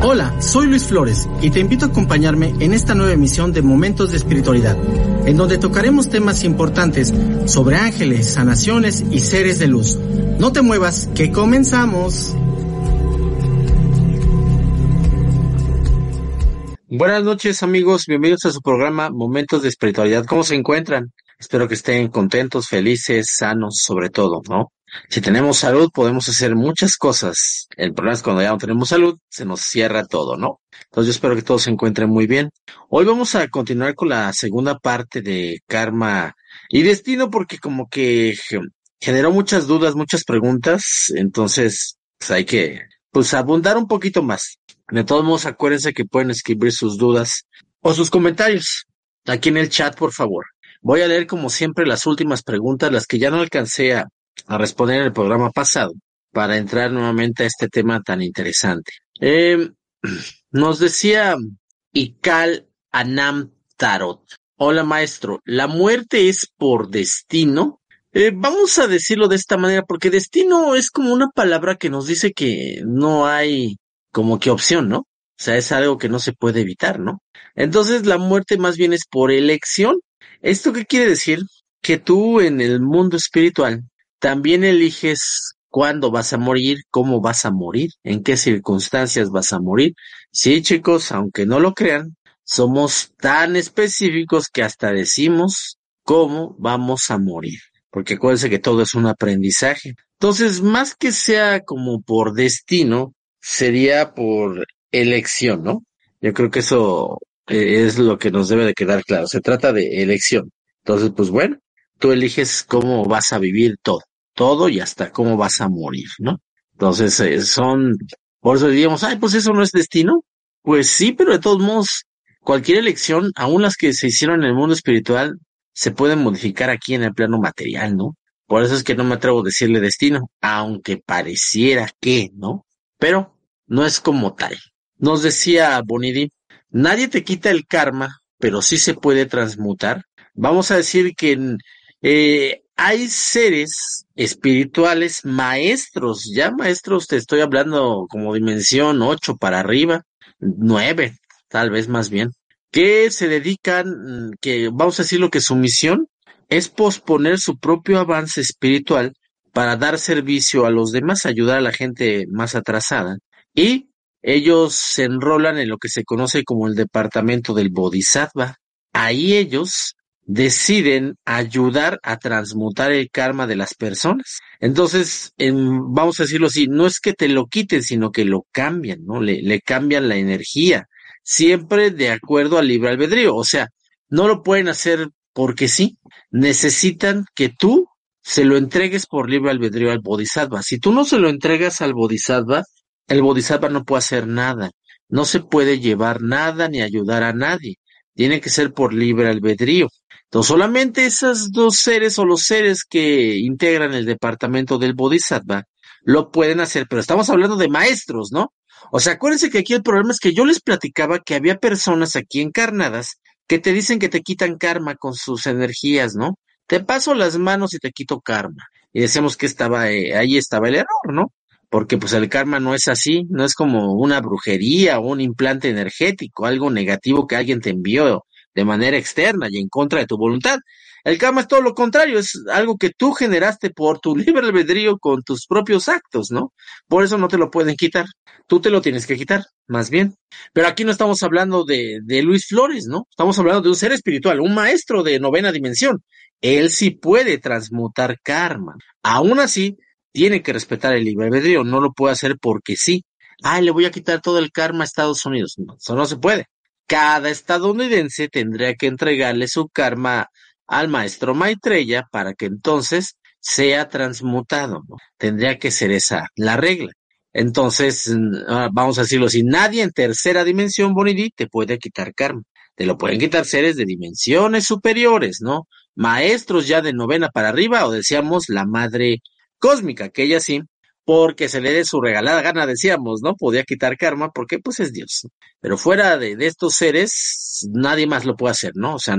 Hola, soy Luis Flores y te invito a acompañarme en esta nueva emisión de Momentos de Espiritualidad, en donde tocaremos temas importantes sobre ángeles, sanaciones y seres de luz. No te muevas, que comenzamos. Buenas noches amigos, bienvenidos a su programa Momentos de Espiritualidad. ¿Cómo se encuentran? Espero que estén contentos, felices, sanos sobre todo, ¿no? Si tenemos salud, podemos hacer muchas cosas. El problema es cuando ya no tenemos salud, se nos cierra todo, ¿no? Entonces yo espero que todos se encuentren muy bien. Hoy vamos a continuar con la segunda parte de karma y destino porque como que generó muchas dudas, muchas preguntas. Entonces, pues hay que, pues abundar un poquito más. De todos modos, acuérdense que pueden escribir sus dudas o sus comentarios aquí en el chat, por favor. Voy a leer como siempre las últimas preguntas, las que ya no alcancé a, a responder en el programa pasado para entrar nuevamente a este tema tan interesante. Eh, nos decía Ikal Anam Tarot. Hola maestro, ¿la muerte es por destino? Eh, vamos a decirlo de esta manera porque destino es como una palabra que nos dice que no hay como que opción, ¿no? O sea, es algo que no se puede evitar, ¿no? Entonces la muerte más bien es por elección. ¿Esto qué quiere decir? Que tú en el mundo espiritual también eliges cuándo vas a morir, cómo vas a morir, en qué circunstancias vas a morir. Sí, chicos, aunque no lo crean, somos tan específicos que hasta decimos cómo vamos a morir. Porque acuérdense que todo es un aprendizaje. Entonces, más que sea como por destino, sería por elección, ¿no? Yo creo que eso eh, es lo que nos debe de quedar claro. Se trata de elección. Entonces, pues bueno, tú eliges cómo vas a vivir todo todo y hasta cómo vas a morir, ¿no? Entonces, eh, son, por eso diríamos, ay, pues eso no es destino. Pues sí, pero de todos modos, cualquier elección, aun las que se hicieron en el mundo espiritual, se pueden modificar aquí en el plano material, ¿no? Por eso es que no me atrevo a decirle destino, aunque pareciera que, ¿no? Pero no es como tal. Nos decía Bonidi, nadie te quita el karma, pero sí se puede transmutar. Vamos a decir que eh, hay seres espirituales maestros, ya maestros te estoy hablando como dimensión ocho para arriba, nueve, tal vez más bien, que se dedican, que vamos a decir lo que su misión es posponer su propio avance espiritual para dar servicio a los demás, ayudar a la gente más atrasada. Y ellos se enrolan en lo que se conoce como el departamento del Bodhisattva. Ahí ellos deciden ayudar a transmutar el karma de las personas. Entonces, vamos a decirlo así, no es que te lo quiten, sino que lo cambian, ¿no? Le, le cambian la energía, siempre de acuerdo al libre albedrío. O sea, no lo pueden hacer porque sí, necesitan que tú se lo entregues por libre albedrío al bodhisattva. Si tú no se lo entregas al bodhisattva, el bodhisattva no puede hacer nada, no se puede llevar nada ni ayudar a nadie. Tiene que ser por libre albedrío. Entonces, solamente esos dos seres o los seres que integran el departamento del Bodhisattva lo pueden hacer, pero estamos hablando de maestros, ¿no? O sea, acuérdense que aquí el problema es que yo les platicaba que había personas aquí encarnadas que te dicen que te quitan karma con sus energías, ¿no? Te paso las manos y te quito karma. Y decíamos que estaba, eh, ahí estaba el error, ¿no? Porque pues el karma no es así, no es como una brujería o un implante energético, algo negativo que alguien te envió de manera externa y en contra de tu voluntad. El karma es todo lo contrario, es algo que tú generaste por tu libre albedrío con tus propios actos, ¿no? Por eso no te lo pueden quitar. Tú te lo tienes que quitar, más bien. Pero aquí no estamos hablando de, Luis Flores, ¿no? Estamos hablando de un ser espiritual, un maestro de novena dimensión. Él sí puede transmutar karma. Aún así, tiene que respetar el libre albedrío, no lo puede hacer porque sí. Ay, le voy a quitar todo el karma a Estados Unidos. No, eso no se puede cada estadounidense tendría que entregarle su karma al maestro Maitreya para que entonces sea transmutado, ¿no? Tendría que ser esa la regla. Entonces, ah, vamos a decirlo así, nadie en tercera dimensión, Bonidi, te puede quitar karma. Te lo pueden quitar seres de dimensiones superiores, ¿no? Maestros ya de novena para arriba, o decíamos la madre cósmica, que ella sí, porque se le dé su regalada gana, decíamos, ¿no? Podía quitar karma porque pues es Dios. Pero fuera de, de, estos seres, nadie más lo puede hacer, ¿no? O sea,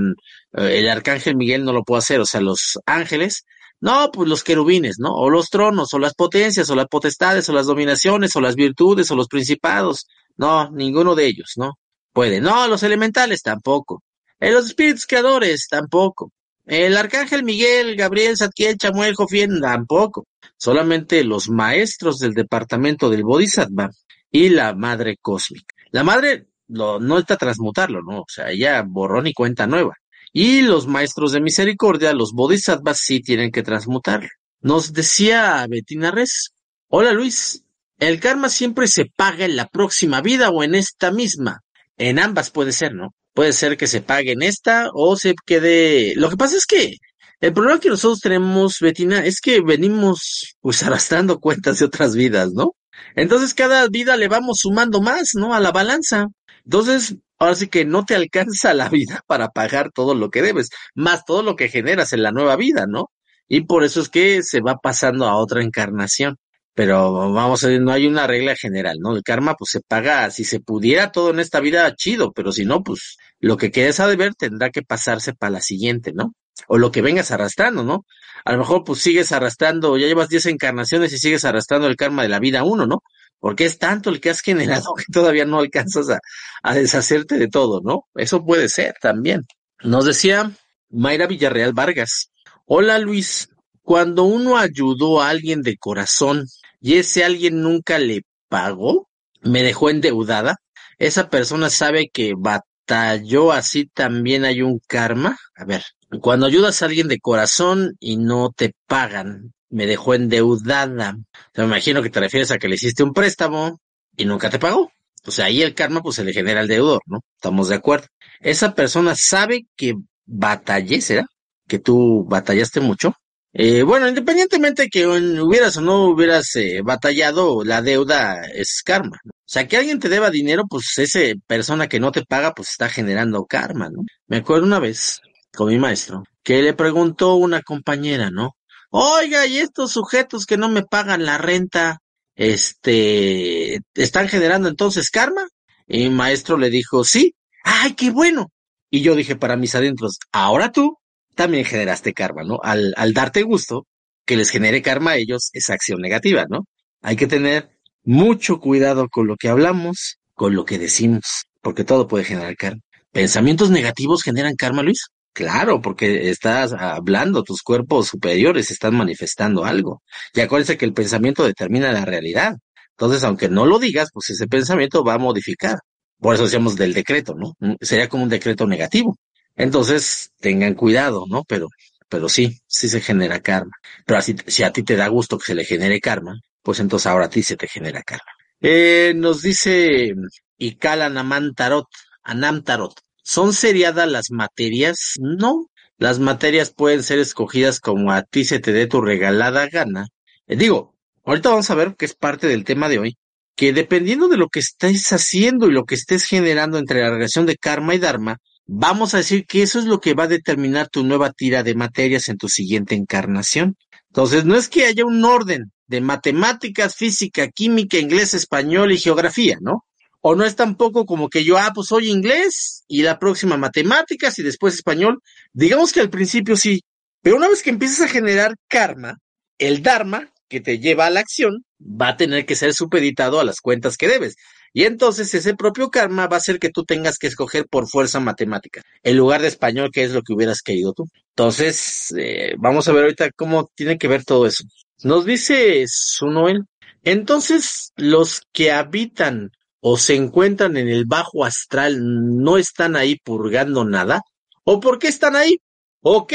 el arcángel Miguel no lo puede hacer, o sea, los ángeles no, pues los querubines, ¿no? O los tronos, o las potencias, o las potestades, o las dominaciones, o las virtudes, o los principados. No, ninguno de ellos, ¿no? Puede. No, los elementales tampoco. Eh, los espíritus creadores tampoco. El arcángel Miguel, Gabriel, Satkiel, Chamuel, Jofien tampoco. Solamente los maestros del departamento del Bodhisattva y la madre cósmica. La madre no está transmutarlo, ¿no? O sea, ella borrón y cuenta nueva. Y los maestros de misericordia, los bodhisattvas, sí tienen que transmutar. Nos decía Betina Res. Hola Luis, el karma siempre se paga en la próxima vida o en esta misma. En ambas puede ser, ¿no? Puede ser que se pague en esta o se quede. Lo que pasa es que el problema que nosotros tenemos, Betina, es que venimos pues arrastrando cuentas de otras vidas, ¿no? Entonces cada vida le vamos sumando más, ¿no? A la balanza. Entonces, ahora sí que no te alcanza la vida para pagar todo lo que debes, más todo lo que generas en la nueva vida, ¿no? Y por eso es que se va pasando a otra encarnación. Pero vamos a ver, no hay una regla general, ¿no? El karma pues se paga, si se pudiera todo en esta vida, chido, pero si no, pues lo que quedes a deber tendrá que pasarse para la siguiente, ¿no? O lo que vengas arrastrando, ¿no? A lo mejor pues sigues arrastrando, ya llevas 10 encarnaciones y sigues arrastrando el karma de la vida uno, ¿no? porque es tanto el que has generado que todavía no alcanzas a, a, deshacerte de todo, ¿no? Eso puede ser también. Nos decía Mayra Villarreal Vargas, hola Luis, cuando uno ayudó a alguien de corazón y ese alguien nunca le pagó, me dejó endeudada, esa persona sabe que batalló así también hay un karma. A ver, cuando ayudas a alguien de corazón y no te pagan, me dejó endeudada. me imagino que te refieres a que le hiciste un préstamo y nunca te pagó. O sea, ahí el karma pues se le genera al deudor, ¿no? Estamos de acuerdo. Esa persona sabe que batallé, ¿será? Que tú batallaste mucho. Eh, bueno, independientemente que hubieras o no hubieras eh, batallado, la deuda es karma. ¿no? O sea, que alguien te deba dinero, pues esa persona que no te paga, pues está generando karma, ¿no? Me acuerdo una vez con mi maestro que le preguntó una compañera, ¿no? Oiga, y estos sujetos que no me pagan la renta, este, ¿están generando entonces karma? Y mi maestro le dijo, sí. ¡Ay, qué bueno! Y yo dije para mis adentros, ahora tú también generaste karma, ¿no? Al, darte gusto que les genere karma a ellos es acción negativa, ¿no? Hay que tener mucho cuidado con lo que hablamos, con lo que decimos, porque todo puede generar karma. ¿Pensamientos negativos generan karma, Luis? Claro, porque estás hablando, tus cuerpos superiores están manifestando algo. Y acuérdense que el pensamiento determina la realidad. Entonces, aunque no lo digas, pues ese pensamiento va a modificar. Por eso decíamos del decreto, ¿no? Sería como un decreto negativo. Entonces, tengan cuidado, ¿no? Pero, pero sí, sí se genera karma. Pero así, si a ti te da gusto que se le genere karma, pues entonces ahora a ti se te genera karma. Eh, nos dice Ikala Naman Tarot, Anam Tarot. ¿Son seriadas las materias? No. Las materias pueden ser escogidas como a ti se te dé tu regalada gana. Eh, digo, ahorita vamos a ver que es parte del tema de hoy, que dependiendo de lo que estés haciendo y lo que estés generando entre la relación de karma y dharma, vamos a decir que eso es lo que va a determinar tu nueva tira de materias en tu siguiente encarnación. Entonces, no es que haya un orden de matemáticas, física, química, inglés, español y geografía, ¿no? O no es tampoco como que yo, ah, pues soy inglés y la próxima matemáticas y después español. Digamos que al principio sí, pero una vez que empiezas a generar karma, el dharma que te lleva a la acción va a tener que ser supeditado a las cuentas que debes. Y entonces ese propio karma va a hacer que tú tengas que escoger por fuerza matemática, en lugar de español, que es lo que hubieras querido tú. Entonces, eh, vamos a ver ahorita cómo tiene que ver todo eso. Nos dice Sunoel, entonces los que habitan o se encuentran en el bajo astral, no están ahí purgando nada? ¿O por qué están ahí? Ok,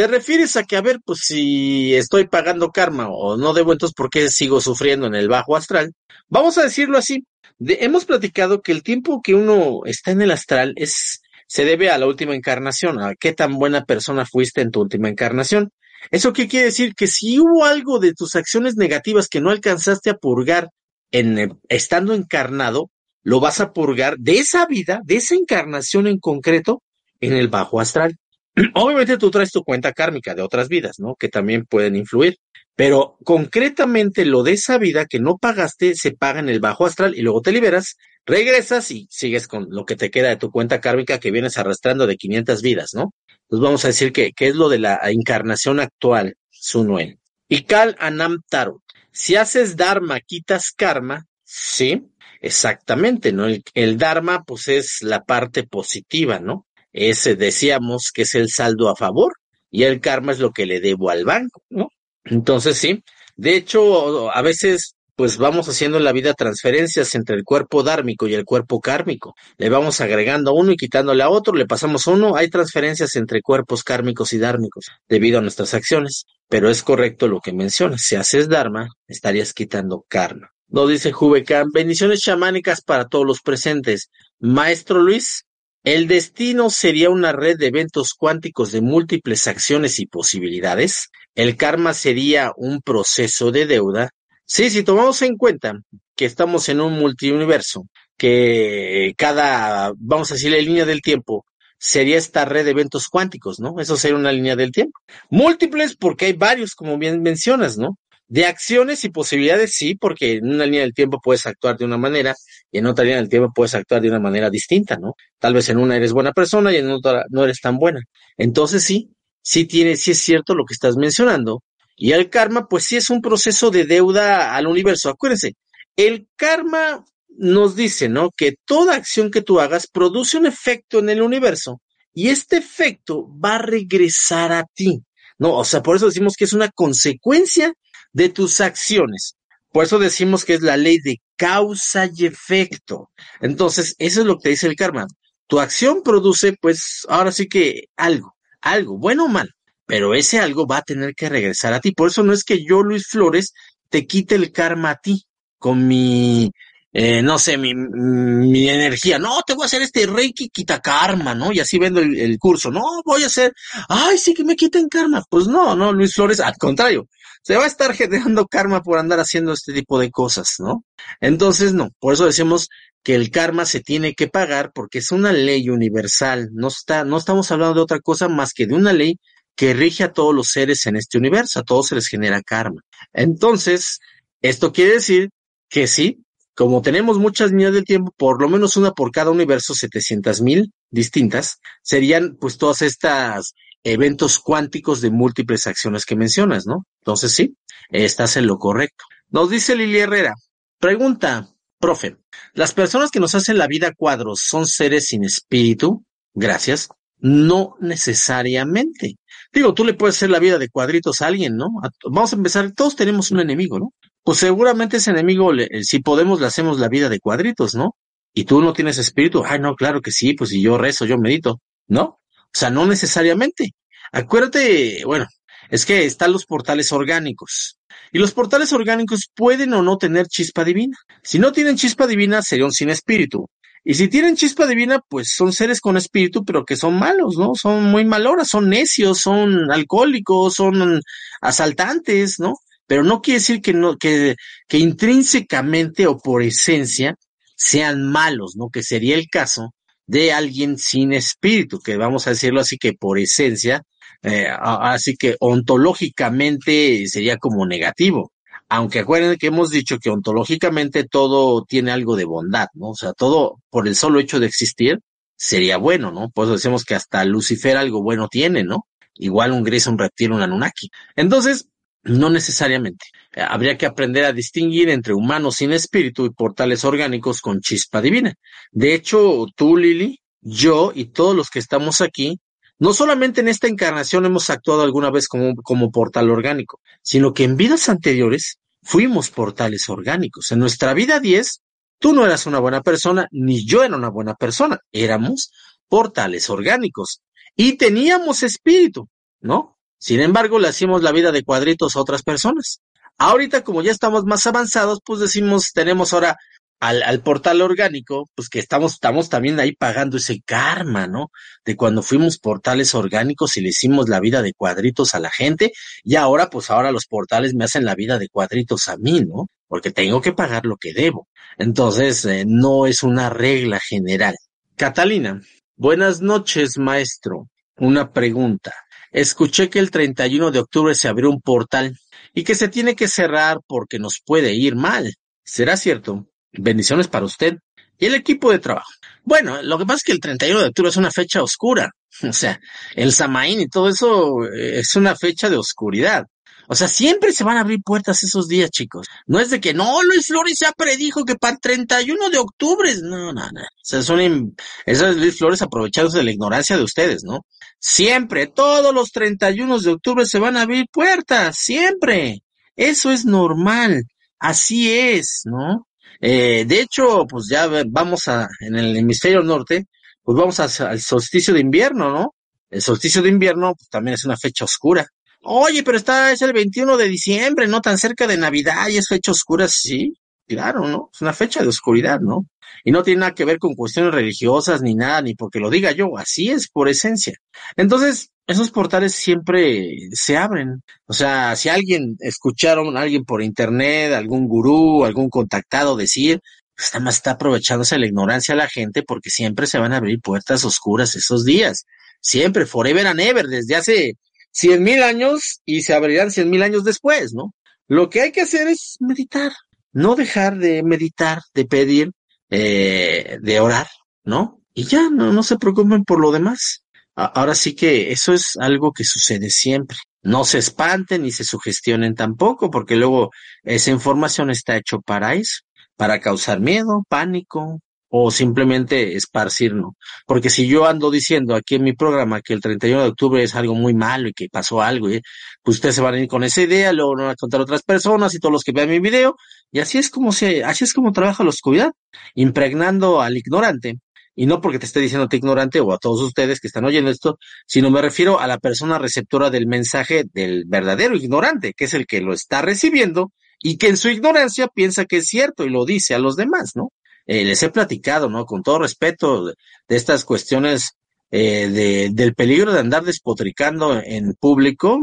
te refieres a que, a ver, pues si estoy pagando karma o no debo, entonces, ¿por qué sigo sufriendo en el bajo astral? Vamos a decirlo así. hemos platicado que el tiempo que uno está en el astral es, se debe a la última encarnación, a qué tan buena persona fuiste en tu última encarnación. ¿Eso qué quiere decir? Que si hubo algo de tus acciones negativas que no alcanzaste a purgar en, estando encarnado, lo vas a purgar de esa vida, de esa encarnación en concreto, en el bajo astral. Obviamente tú traes tu cuenta kármica de otras vidas, ¿no? Que también pueden influir. Pero concretamente lo de esa vida que no pagaste se paga en el bajo astral y luego te liberas, regresas y sigues con lo que te queda de tu cuenta kármica que vienes arrastrando de 500 vidas, ¿no? Entonces vamos a decir que, es lo de la encarnación actual, Sunuel. Y Kal Anam Tarot. Si haces Dharma, quitas karma, sí, exactamente, ¿no? El, el Dharma, pues es la parte positiva, ¿no? Ese decíamos que es el saldo a favor y el karma es lo que le debo al banco, ¿no? Entonces sí, de hecho, a veces pues vamos haciendo en la vida transferencias entre el cuerpo dármico y el cuerpo kármico. Le vamos agregando a uno y quitándole a otro, le pasamos uno, hay transferencias entre cuerpos kármicos y dármicos debido a nuestras acciones. Pero es correcto lo que mencionas, si haces dharma, estarías quitando karma. No dice Jubecan, bendiciones chamánicas para todos los presentes. Maestro Luis, el destino sería una red de eventos cuánticos de múltiples acciones y posibilidades. El karma sería un proceso de deuda. Sí, si tomamos en cuenta que estamos en un multiuniverso, que cada, vamos a decirle, línea del tiempo sería esta red de eventos cuánticos, ¿no? Eso sería una línea del tiempo. Múltiples porque hay varios, como bien mencionas, ¿no? De acciones y posibilidades, sí, porque en una línea del tiempo puedes actuar de una manera y en otra línea del tiempo puedes actuar de una manera distinta, ¿no? Tal vez en una eres buena persona y en otra no eres tan buena. Entonces sí, sí tiene, sí es cierto lo que estás mencionando. Y el karma, pues sí es un proceso de deuda al universo. Acuérdense, el karma nos dice, ¿no? Que toda acción que tú hagas produce un efecto en el universo y este efecto va a regresar a ti. No, o sea, por eso decimos que es una consecuencia de tus acciones. Por eso decimos que es la ley de causa y efecto. Entonces, eso es lo que te dice el karma. Tu acción produce, pues, ahora sí que algo, algo, bueno o mal, pero ese algo va a tener que regresar a ti. Por eso no es que yo, Luis Flores, te quite el karma a ti con mi, eh, no sé, mi, mi, energía. No, te voy a hacer este Reiki quita karma, ¿no? Y así vendo el, el, curso. No, voy a hacer, ay, sí que me quiten karma. Pues no, no, Luis Flores, al contrario se va a estar generando karma por andar haciendo este tipo de cosas, ¿no? Entonces, no, por eso decimos que el karma se tiene que pagar porque es una ley universal, no está, no estamos hablando de otra cosa más que de una ley que rige a todos los seres en este universo, a todos se les genera karma. Entonces, esto quiere decir que sí, como tenemos muchas líneas del tiempo, por lo menos una por cada universo, 700 mil distintas, serían pues todas estas eventos cuánticos de múltiples acciones que mencionas, ¿no? Entonces sí, estás en lo correcto. Nos dice Lili Herrera, pregunta, profe, ¿las personas que nos hacen la vida cuadros son seres sin espíritu? Gracias. No necesariamente. Digo, tú le puedes hacer la vida de cuadritos a alguien, ¿no? Vamos a empezar, todos tenemos un enemigo, ¿no? Pues seguramente ese enemigo, si podemos, le hacemos la vida de cuadritos, ¿no? Y tú no tienes espíritu, ay, no, claro que sí, pues si yo rezo, yo medito, ¿no? O sea, no necesariamente. Acuérdate, bueno, es que están los portales orgánicos. Y los portales orgánicos pueden o no tener chispa divina. Si no tienen chispa divina, serían sin espíritu. Y si tienen chispa divina, pues son seres con espíritu, pero que son malos, ¿no? Son muy maloras, son necios, son alcohólicos, son asaltantes, ¿no? Pero no quiere decir que no, que, que intrínsecamente o por esencia sean malos, ¿no? Que sería el caso de alguien sin espíritu, que vamos a decirlo así que por esencia, eh, así que ontológicamente sería como negativo. Aunque acuérdense que hemos dicho que ontológicamente todo tiene algo de bondad, ¿no? O sea, todo por el solo hecho de existir sería bueno, ¿no? Por eso decimos que hasta Lucifer algo bueno tiene, ¿no? Igual un gris, un reptil, un Anunnaki. Entonces, no necesariamente. Eh, habría que aprender a distinguir entre humanos sin espíritu y portales orgánicos con chispa divina. De hecho, tú, Lili, yo y todos los que estamos aquí, no solamente en esta encarnación hemos actuado alguna vez como, como portal orgánico, sino que en vidas anteriores fuimos portales orgánicos. En nuestra vida 10, tú no eras una buena persona, ni yo era una buena persona. Éramos portales orgánicos y teníamos espíritu, ¿no? Sin embargo, le hacemos la vida de cuadritos a otras personas. Ahorita, como ya estamos más avanzados, pues decimos, tenemos ahora al, al, portal orgánico, pues que estamos, estamos también ahí pagando ese karma, ¿no? De cuando fuimos portales orgánicos y le hicimos la vida de cuadritos a la gente, y ahora, pues ahora los portales me hacen la vida de cuadritos a mí, ¿no? Porque tengo que pagar lo que debo. Entonces, eh, no es una regla general. Catalina, buenas noches, maestro. Una pregunta. Escuché que el 31 de octubre se abrió un portal y que se tiene que cerrar porque nos puede ir mal. ¿Será cierto? Bendiciones para usted y el equipo de trabajo. Bueno, lo que pasa es que el 31 de octubre es una fecha oscura. O sea, el Samaín y todo eso eh, es una fecha de oscuridad. O sea, siempre se van a abrir puertas esos días, chicos. No es de que, no, Luis Flores ya predijo que para el 31 de octubre. No, no, no. O sea, son, eso es Luis Flores aprovechados de la ignorancia de ustedes, ¿no? Siempre, todos los 31 de octubre se van a abrir puertas. Siempre. Eso es normal. Así es, ¿no? Eh, de hecho, pues ya vamos a, en el hemisferio norte, pues vamos al solsticio de invierno, ¿no? El solsticio de invierno pues, también es una fecha oscura. Oye, pero está, es el 21 de diciembre, no tan cerca de Navidad y es fecha oscura, sí, claro, ¿no? Es una fecha de oscuridad, ¿no? Y no tiene nada que ver con cuestiones religiosas ni nada, ni porque lo diga yo, así es por esencia. Entonces, esos portales siempre se abren. O sea, si alguien escucharon a alguien por internet, algún gurú, algún contactado decir, pues está más está aprovechándose la ignorancia a la gente porque siempre se van a abrir puertas oscuras esos días. Siempre, forever and ever, desde hace cien mil años y se abrirán cien mil años después, ¿no? Lo que hay que hacer es meditar, no dejar de meditar, de pedir, eh, de orar, ¿no? Y ya, no, no se preocupen por lo demás. Ahora sí que eso es algo que sucede siempre. No se espanten ni se sugestionen tampoco, porque luego esa información está hecho para eso, para causar miedo, pánico o simplemente esparcirlo. Porque si yo ando diciendo aquí en mi programa que el 31 de octubre es algo muy malo y que pasó algo, ¿eh? pues ustedes se van a ir con esa idea, luego van a contar otras personas y todos los que vean mi video, y así es como se, así es como trabaja la oscuridad, impregnando al ignorante y no porque te esté diciendo te ignorante o a todos ustedes que están oyendo esto, sino me refiero a la persona receptora del mensaje del verdadero ignorante, que es el que lo está recibiendo y que en su ignorancia piensa que es cierto y lo dice a los demás, ¿no? Eh, les he platicado, ¿no? Con todo respeto de, estas cuestiones eh, de, del peligro de andar despotricando en público,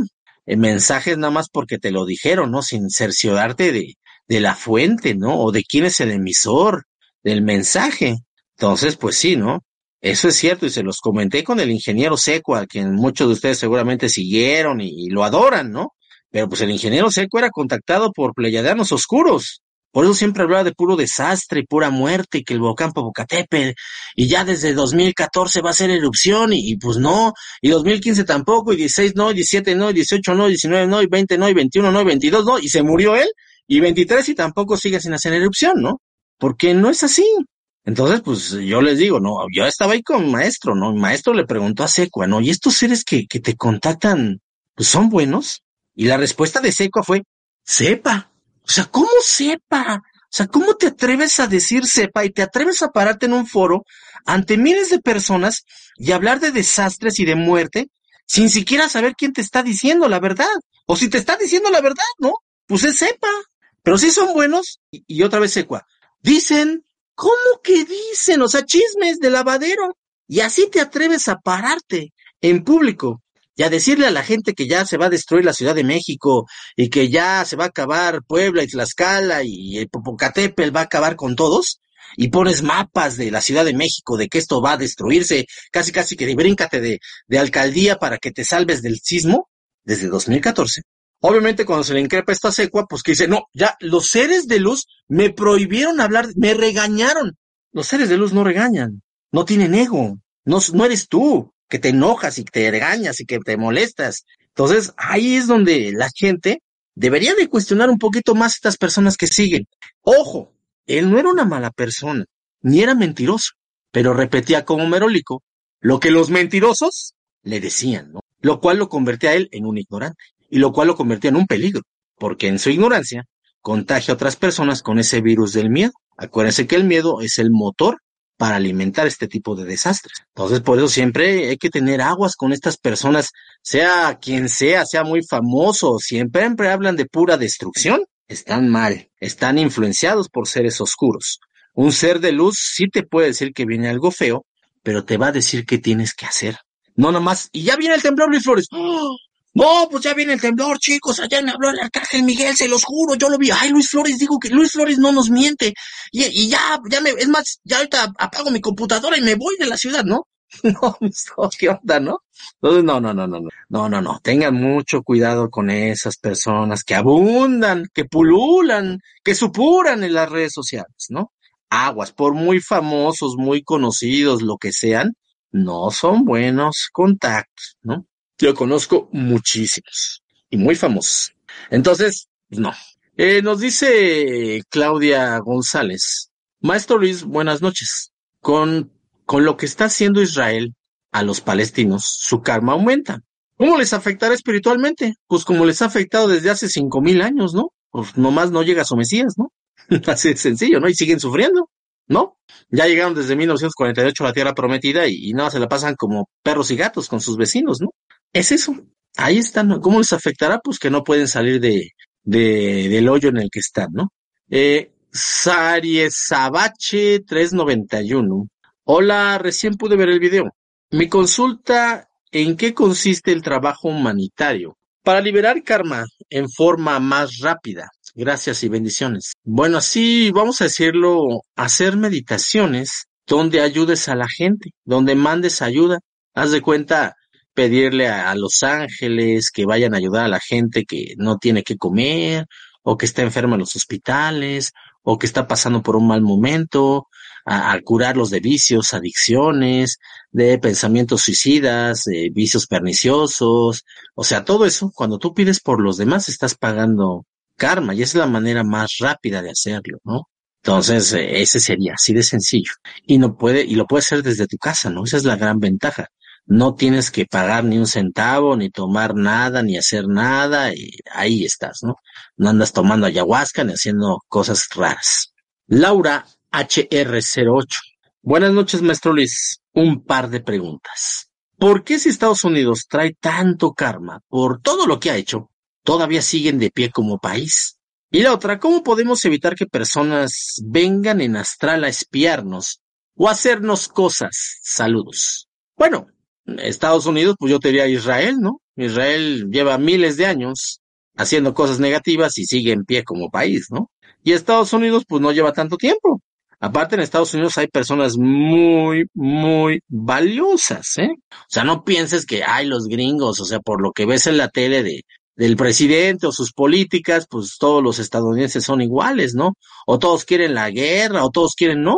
en mensajes nada más porque te lo dijeron, ¿no? Sin cerciorarte de, de la fuente, ¿no? O de quién es el emisor del mensaje. Entonces, pues sí, ¿no? Eso es cierto y se los comenté con el ingeniero Seco, a quien muchos de ustedes seguramente siguieron y, lo adoran, ¿no? Pero pues el ingeniero Seco era contactado por pleyadianos oscuros. Por eso siempre hablaba de puro desastre, pura muerte, que el volcán Popocatépetl, y ya desde 2014 va a ser erupción, y, y, pues no, y 2015 tampoco, y 16 no, y 17 no, y 18 no, y 19 no, y 20 no, y 21 no, y 22 no, y se murió él, y 23 y tampoco sigue sin hacer erupción, ¿no? Porque no es así. Entonces, pues yo les digo, no, yo estaba ahí con maestro, ¿no? El maestro le preguntó a Secua, ¿no? ¿Y estos seres que, que te contactan, pues son buenos? Y la respuesta de Secua fue, sepa. O sea, ¿cómo sepa? O sea, ¿cómo te atreves a decir sepa y te atreves a pararte en un foro ante miles de personas y hablar de desastres y de muerte sin siquiera saber quién te está diciendo la verdad? O si te está diciendo la verdad, ¿no? Pues es sepa. Pero si son buenos, y, otra vez Secua, dicen, ¿Cómo que dicen? O sea, chismes de lavadero. Y así te atreves a pararte en público y a decirle a la gente que ya se va a destruir la Ciudad de México y que ya se va a acabar Puebla y Tlaxcala y el Popocatépetl va a acabar con todos y pones mapas de la Ciudad de México de que esto va a destruirse, casi casi que bríncate de, de alcaldía para que te salves del sismo desde 2014. Obviamente cuando se le increpa esta secua, pues que dice, no, ya los seres de luz me prohibieron hablar, me regañaron. Los seres de luz no regañan, no tienen ego, no, no eres tú que te enojas y que te regañas y que te molestas. Entonces ahí es donde la gente debería de cuestionar un poquito más estas personas que siguen. Ojo, él no era una mala persona, ni era mentiroso, pero repetía como merólico lo que los mentirosos le decían, ¿no? Lo cual lo convertía a él en un ignorante y lo cual lo convertía en un peligro, porque en su ignorancia contagia a otras personas con ese virus del miedo. Acuérdense que el miedo es el motor para alimentar este tipo de desastres. Entonces, por eso siempre hay que tener aguas con estas personas, sea quien sea, sea muy famoso, siempre, siempre hablan de pura destrucción, están mal, están influenciados por seres oscuros. Un ser de luz sí te puede decir que viene algo feo, pero te va a decir qué tienes que hacer. No nomás, y ya viene el temblor, Luis Flores. ¡Oh! No, pues ya viene el temblor, chicos. Allá me habló el arcángel Miguel, se los juro, yo lo vi. Ay, Luis Flores, digo que Luis Flores no nos miente. Y, ya, ya me, es más, ya ahorita apago mi computadora y me voy de la ciudad, ¿no? No, ¿qué onda, no? Entonces, no, no, no, no, no, no, no, no. Tengan mucho cuidado con esas personas que abundan, que pululan, que supuran en las redes sociales, ¿no? Aguas, por muy famosos, muy conocidos, lo que sean, no son buenos contactos, ¿no? Yo conozco muchísimos y muy famosos. Entonces, no. Eh, nos dice Claudia González. Maestro Luis, buenas noches. Con, con lo que está haciendo Israel a los palestinos, su karma aumenta. ¿Cómo les afectará espiritualmente? Pues como les ha afectado desde hace cinco mil años, ¿no? Pues nomás no llega su Mesías, ¿no? Así de sencillo, ¿no? Y siguen sufriendo, ¿no? Ya llegaron desde 1948 a la Tierra Prometida y, no se la pasan como perros y gatos con sus vecinos, ¿no? Es eso. Ahí están. ¿Cómo les afectará? Pues que no pueden salir de, de del hoyo en el que están, ¿no? Eh, Sariesabache 391. Hola, recién pude ver el video. Mi consulta, ¿en qué consiste el trabajo humanitario? Para liberar karma en forma más rápida. Gracias y bendiciones. Bueno, así vamos a decirlo, hacer meditaciones donde ayudes a la gente, donde mandes ayuda. Haz de cuenta, pedirle a, los ángeles que vayan a ayudar a la gente que no tiene que comer, o que está enferma en los hospitales, o que está pasando por un mal momento, a, curarlos de vicios, adicciones, de pensamientos suicidas, de vicios perniciosos, o sea, todo eso, cuando tú pides por los demás, estás pagando karma, y es la manera más rápida de hacerlo, ¿no? Entonces, eh, ese sería así de sencillo. Y no puede, y lo puedes hacer desde tu casa, ¿no? Esa es la gran ventaja no tienes que pagar ni un centavo, ni tomar nada, ni hacer nada, y ahí estás, ¿no? No andas tomando ayahuasca ni haciendo cosas raras. Laura HR08. Buenas noches, maestro Luis. Un par de preguntas. ¿Por qué si Estados Unidos trae tanto karma por todo lo que ha hecho, todavía siguen de pie como país? Y la otra, ¿cómo podemos evitar que personas vengan en astral a espiarnos o hacernos cosas? Saludos. Bueno, Estados Unidos, pues yo te diría Israel, ¿no? Israel lleva miles de años haciendo cosas negativas y sigue en pie como país, ¿no? Y Estados Unidos, pues no lleva tanto tiempo. Aparte, en Estados Unidos hay personas muy, muy valiosas, ¿eh? O sea, no pienses que hay los gringos, o sea, por lo que ves en la tele de, del presidente o sus políticas, pues todos los estadounidenses son iguales, ¿no? O todos quieren la guerra, o todos quieren, no.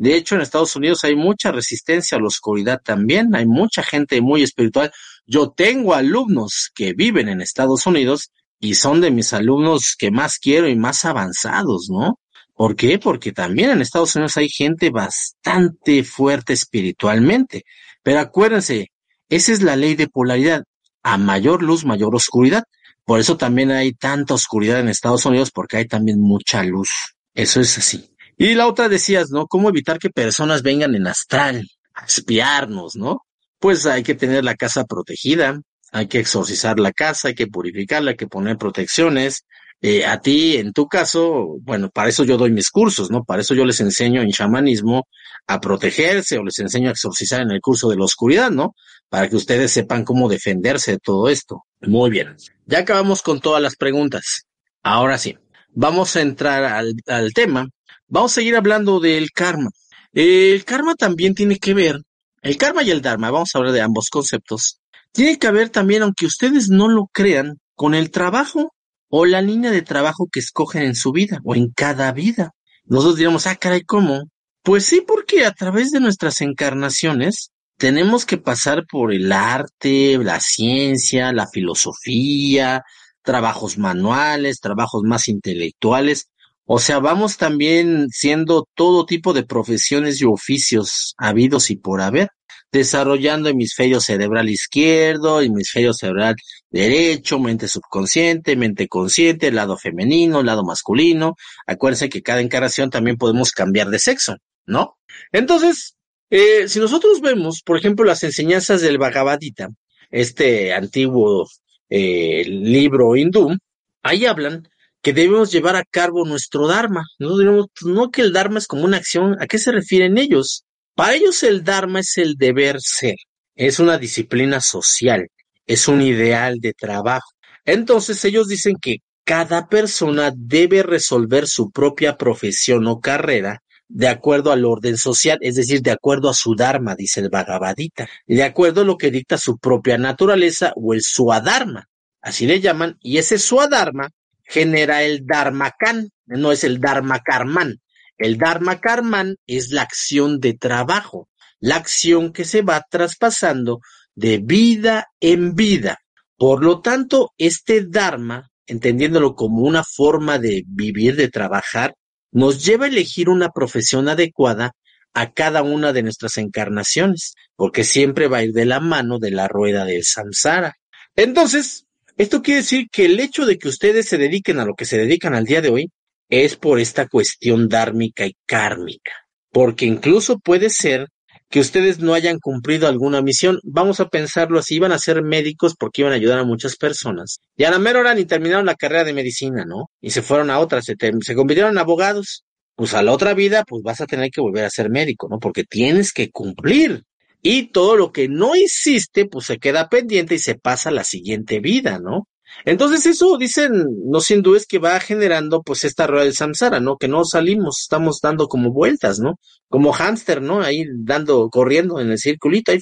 De hecho, en Estados Unidos hay mucha resistencia a la oscuridad también, hay mucha gente muy espiritual. Yo tengo alumnos que viven en Estados Unidos y son de mis alumnos que más quiero y más avanzados, ¿no? ¿Por qué? Porque también en Estados Unidos hay gente bastante fuerte espiritualmente. Pero acuérdense, esa es la ley de polaridad. A mayor luz, mayor oscuridad. Por eso también hay tanta oscuridad en Estados Unidos, porque hay también mucha luz. Eso es así. Y la otra decías, ¿no? ¿Cómo evitar que personas vengan en astral a espiarnos, ¿no? Pues hay que tener la casa protegida, hay que exorcizar la casa, hay que purificarla, hay que poner protecciones. Eh, a ti, en tu caso, bueno, para eso yo doy mis cursos, ¿no? Para eso yo les enseño en chamanismo a protegerse o les enseño a exorcizar en el curso de la oscuridad, ¿no? Para que ustedes sepan cómo defenderse de todo esto. Muy bien. Ya acabamos con todas las preguntas. Ahora sí, vamos a entrar al, al tema Vamos a seguir hablando del karma. El karma también tiene que ver, el karma y el dharma, vamos a hablar de ambos conceptos, tiene que ver también, aunque ustedes no lo crean, con el trabajo o la línea de trabajo que escogen en su vida o en cada vida. Nosotros diríamos, ah, caray, ¿cómo? Pues sí, porque a través de nuestras encarnaciones tenemos que pasar por el arte, la ciencia, la filosofía, trabajos manuales, trabajos más intelectuales, o sea, vamos también siendo todo tipo de profesiones y oficios habidos y por haber, desarrollando hemisferio cerebral izquierdo, hemisferio cerebral derecho, mente subconsciente, mente consciente, lado femenino, lado masculino. Acuérdense que cada encarnación también podemos cambiar de sexo, ¿no? Entonces, eh, si nosotros vemos, por ejemplo, las enseñanzas del Bhagavad Gita, este antiguo eh, libro hindú, ahí hablan que debemos llevar a cabo nuestro Dharma. No, que el Dharma es como una acción, ¿a qué se refieren ellos? Para ellos el Dharma es el deber ser, es una disciplina social, es un ideal de trabajo. Entonces ellos dicen que cada persona debe resolver su propia profesión o carrera de acuerdo al orden social, es decir, de acuerdo a su dharma, dice el Bhagavad Gita, de acuerdo a lo que dicta su propia naturaleza o el suadharma, así le llaman, y ese suadharma genera el dharmakan, no es el dharma karman. El dharma karman es la acción de trabajo, la acción que se va traspasando de vida en vida. Por lo tanto, este dharma, entendiéndolo como una forma de vivir, de trabajar, nos lleva a elegir una profesión adecuada a cada una de nuestras encarnaciones, porque siempre va a ir de la mano de la rueda del samsara. Entonces, esto quiere decir que el hecho de que ustedes se dediquen a lo que se dedican al día de hoy es por esta cuestión dármica y kármica, porque incluso puede ser que ustedes no hayan cumplido alguna misión. Vamos a pensarlo así, iban a ser médicos porque iban a ayudar a muchas personas. Y a la mera hora ni terminaron la carrera de medicina, ¿no? Y se fueron a otra, se, se convirtieron en abogados. Pues a la otra vida, pues vas a tener que volver a ser médico, ¿no? Porque tienes que cumplir. Y todo lo que no hiciste, pues se queda pendiente y se pasa a la siguiente vida, ¿no? Entonces eso dicen los hindúes que va generando pues esta rueda del samsara, ¿no? Que no salimos, estamos dando como vueltas, ¿no? Como hámster, ¿no? Ahí dando, corriendo en el circulito, ahí,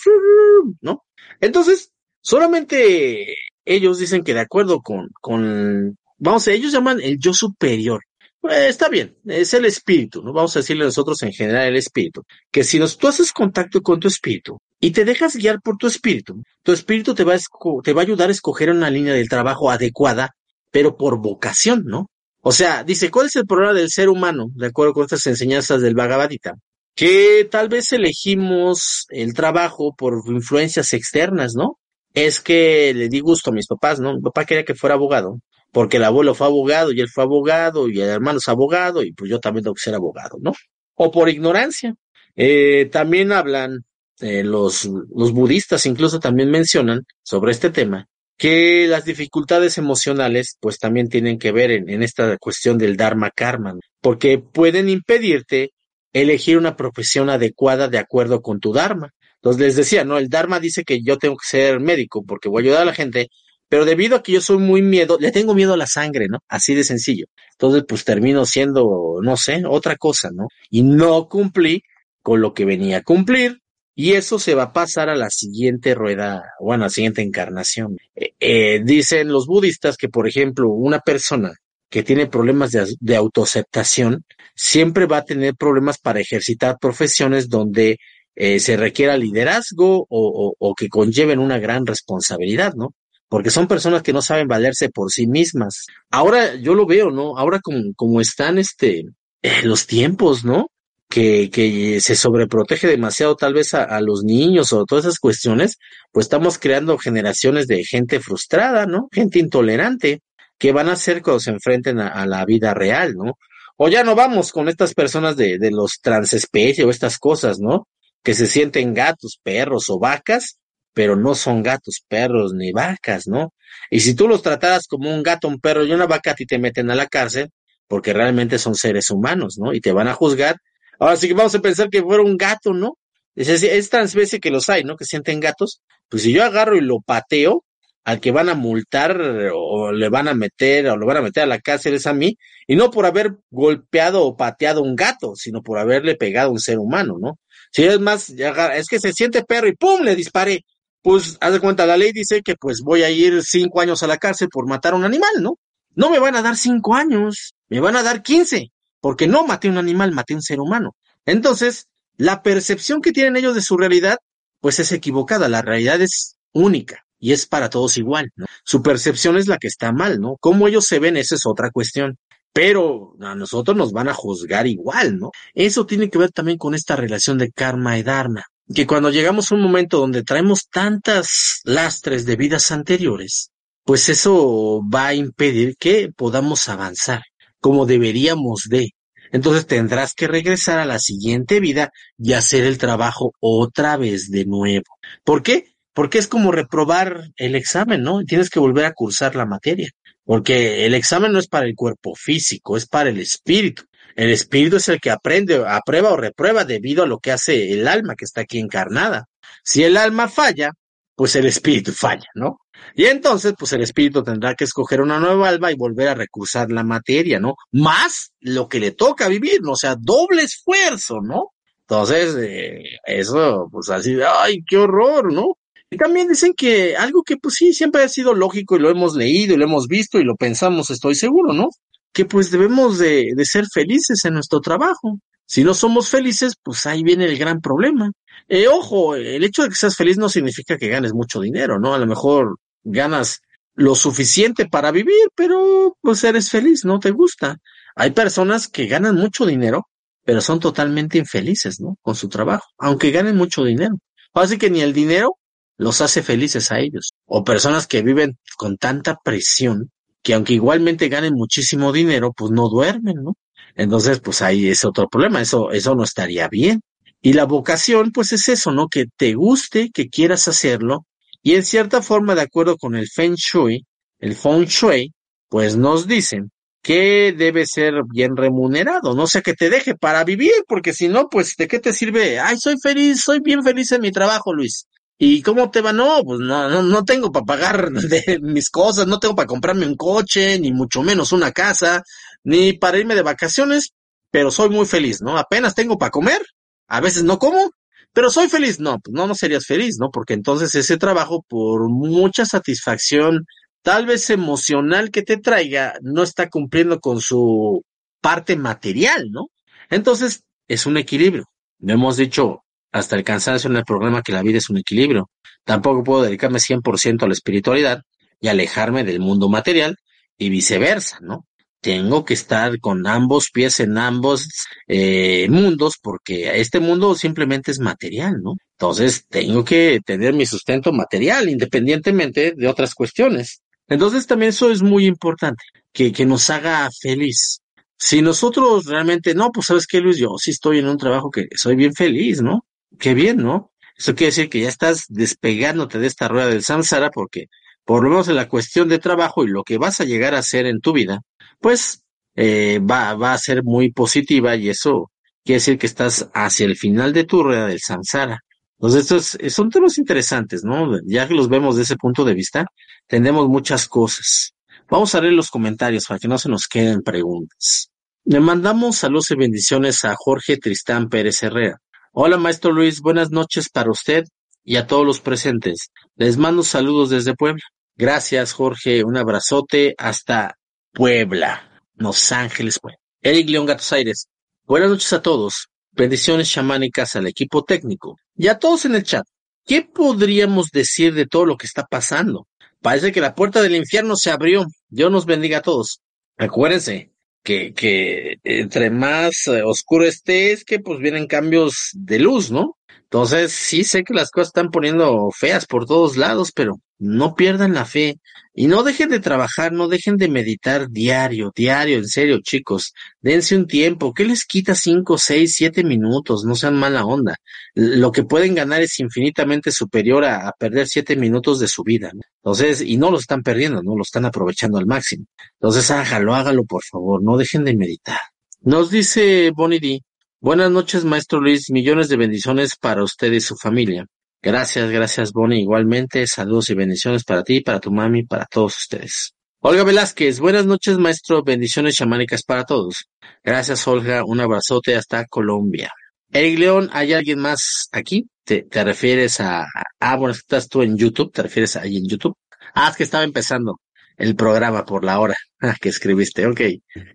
¿no? Entonces, solamente ellos dicen que de acuerdo con, con, vamos ellos llaman el yo superior. Pues, está bien, es el espíritu, ¿no? Vamos a decirle nosotros en general el espíritu. Que si nos, tú haces contacto con tu espíritu y te dejas guiar por tu espíritu, tu espíritu te va, a te va a ayudar a escoger una línea del trabajo adecuada, pero por vocación, ¿no? O sea, dice, ¿cuál es el problema del ser humano, de acuerdo con estas enseñanzas del Bhagavad Gita? Que tal vez elegimos el trabajo por influencias externas, ¿no? Es que le di gusto a mis papás, ¿no? Mi papá quería que fuera abogado porque el abuelo fue abogado y él fue abogado y el hermano es abogado y pues yo también tengo que ser abogado, ¿no? O por ignorancia. Eh, también hablan, eh, los, los budistas incluso también mencionan sobre este tema, que las dificultades emocionales pues también tienen que ver en, en esta cuestión del Dharma Karma, porque pueden impedirte elegir una profesión adecuada de acuerdo con tu Dharma. Entonces les decía, ¿no? El Dharma dice que yo tengo que ser médico porque voy a ayudar a la gente, pero debido a que yo soy muy miedo, le tengo miedo a la sangre, ¿no? Así de sencillo. Entonces, pues termino siendo, no sé, otra cosa, ¿no? Y no cumplí con lo que venía a cumplir. Y eso se va a pasar a la siguiente rueda, bueno, a la siguiente encarnación. Eh, eh, dicen los budistas que, por ejemplo, una persona que tiene problemas de, de autoaceptación siempre va a tener problemas para ejercitar profesiones donde eh, se requiera liderazgo o, que conlleven una gran responsabilidad, ¿no? Porque son personas que no saben valerse por sí mismas. Ahora yo lo veo, ¿no? Ahora como, como están este, eh, los tiempos, ¿no? Que, que se sobreprotege demasiado tal vez a, a, los niños o todas esas cuestiones, pues estamos creando generaciones de gente frustrada, ¿no? Gente intolerante, que van a hacer cuando se enfrenten a, a la vida real, ¿no? O ya no vamos con estas personas de, de los transespecies o estas cosas, ¿no? Que se sienten gatos, perros o vacas pero no son gatos, perros ni vacas, ¿no? Y si tú los trataras como un gato, un perro y una vaca, a ti te meten a la cárcel porque realmente son seres humanos, ¿no? Y te van a juzgar. Ahora sí que vamos a pensar que fuera un gato, ¿no? Es, es, es tan especie que los hay, ¿no? Que sienten gatos. Pues si yo agarro y lo pateo, al que van a multar o le van a meter o lo van a meter a la cárcel es a mí, y no por haber golpeado o pateado un gato, sino por haberle pegado a un ser humano, ¿no? Si es más, es que se siente perro y ¡pum! le disparé pues haz de cuenta, la ley dice que pues voy a ir cinco años a la cárcel por matar a un animal, ¿no? No me van a dar cinco años, me van a dar quince, porque no maté a un animal, maté a un ser humano. Entonces, la percepción que tienen ellos de su realidad, pues es equivocada, la realidad es única y es para todos igual, ¿no? Su percepción es la que está mal, ¿no? Cómo ellos se ven, esa es otra cuestión. Pero a nosotros nos van a juzgar igual, ¿no? Eso tiene que ver también con esta relación de karma y dharma que cuando llegamos a un momento donde traemos tantas lastres de vidas anteriores, pues eso va a impedir que podamos avanzar como deberíamos de. Entonces tendrás que regresar a la siguiente vida y hacer el trabajo otra vez de nuevo. ¿Por qué? Porque es como reprobar el examen, ¿no? Tienes que volver a cursar la materia. porque el examen no es para el cuerpo físico, es para el espíritu. El espíritu es el que aprende, aprueba o reprueba debido a lo que hace el alma que está aquí encarnada. Si el alma falla, pues el espíritu falla, ¿no? Y entonces, pues el espíritu tendrá que escoger una nueva alma y volver a recursar la materia, ¿no? Más lo que le toca vivir, ¿no? O sea, doble esfuerzo, ¿no? Entonces, eh, eso, pues así, ay, qué horror, ¿no? Y también dicen que algo que pues sí, siempre ha sido lógico y lo hemos leído y lo hemos visto y lo pensamos, estoy seguro, ¿no? Que pues debemos de, de ser felices en nuestro trabajo. Si no somos felices, pues ahí viene el gran problema. Eh, ojo, el hecho de que seas feliz no significa que ganes mucho dinero, ¿no? A lo mejor ganas lo suficiente para vivir, pero pues eres feliz, no te gusta. Hay personas que ganan mucho dinero, pero son totalmente infelices, ¿no? Con su trabajo, aunque ganen mucho dinero. Así que ni el dinero los hace felices a ellos. O personas que viven con tanta presión que aunque igualmente ganen muchísimo dinero, pues no duermen, ¿no? Entonces, pues ahí es otro problema, eso, eso no estaría bien. Y la vocación, pues es eso, ¿no? Que te guste, que quieras hacerlo, y en cierta forma, de acuerdo con el Feng Shui, el Feng Shui, pues nos dicen que debe ser bien remunerado, no sea que te deje para vivir, porque si no, pues ¿de qué te sirve? Ay, soy feliz, soy bien feliz en mi trabajo, Luis. ¿Y cómo te va? No, pues no, no, no tengo para pagar de mis cosas, no tengo para comprarme un coche, ni mucho menos una casa, ni para irme de vacaciones, pero soy muy feliz, ¿no? Apenas tengo para comer, a veces no como, pero soy feliz. No, pues no, no serías feliz, ¿no? Porque entonces ese trabajo, por mucha satisfacción, tal vez emocional que te traiga, no está cumpliendo con su parte material, ¿no? Entonces, es un equilibrio. Hemos dicho hasta el cansancio en el programa que la vida es un equilibrio. Tampoco puedo dedicarme 100% a la espiritualidad y alejarme del mundo material y viceversa, ¿no? Tengo que estar con ambos pies en ambos eh, mundos porque este mundo simplemente es material, ¿no? Entonces tengo que tener mi sustento material independientemente de otras cuestiones. Entonces también eso es muy importante, que, que nos haga feliz. Si nosotros realmente, no, pues sabes qué, Luis, yo sí estoy en un trabajo que soy bien feliz, ¿no? Qué bien, ¿no? Eso quiere decir que ya estás despegándote de esta rueda del samsara porque por lo menos en la cuestión de trabajo y lo que vas a llegar a hacer en tu vida, pues eh, va, va a ser muy positiva y eso quiere decir que estás hacia el final de tu rueda del samsara. Entonces, estos son temas interesantes, ¿no? Ya que los vemos de ese punto de vista, tenemos muchas cosas. Vamos a leer los comentarios para que no se nos queden preguntas. Le mandamos saludos y bendiciones a Jorge Tristán Pérez Herrera. Hola, maestro Luis, buenas noches para usted y a todos los presentes. Les mando saludos desde Puebla. Gracias, Jorge. Un abrazote hasta Puebla, Los Ángeles, Puebla. Eric León Gatos Aires. Buenas noches a todos. Bendiciones chamánicas al equipo técnico y a todos en el chat. ¿Qué podríamos decir de todo lo que está pasando? Parece que la puerta del infierno se abrió. Dios nos bendiga a todos. Acuérdense que, que entre más eh, oscuro esté, es que pues vienen cambios de luz, ¿no? Entonces, sí sé que las cosas están poniendo feas por todos lados, pero no pierdan la fe y no dejen de trabajar, no dejen de meditar diario, diario, en serio, chicos. Dense un tiempo. ¿Qué les quita cinco, seis, siete minutos? No sean mala onda. Lo que pueden ganar es infinitamente superior a, perder siete minutos de su vida. Entonces, y no lo están perdiendo, no lo están aprovechando al máximo. Entonces, hágalo, hágalo, por favor. No dejen de meditar. Nos dice Bonnie D. Buenas noches, maestro Luis. Millones de bendiciones para usted y su familia. Gracias, gracias, Bonnie. Igualmente, saludos y bendiciones para ti, para tu mami, para todos ustedes. Olga Velázquez, buenas noches, maestro. Bendiciones chamánicas para todos. Gracias, Olga. Un abrazote hasta Colombia. Eric León, ¿hay alguien más aquí? ¿Te, te refieres a, ah, bueno, estás tú en YouTube? ¿Te refieres ahí en YouTube? Ah, es que estaba empezando el programa por la hora que escribiste. Ok.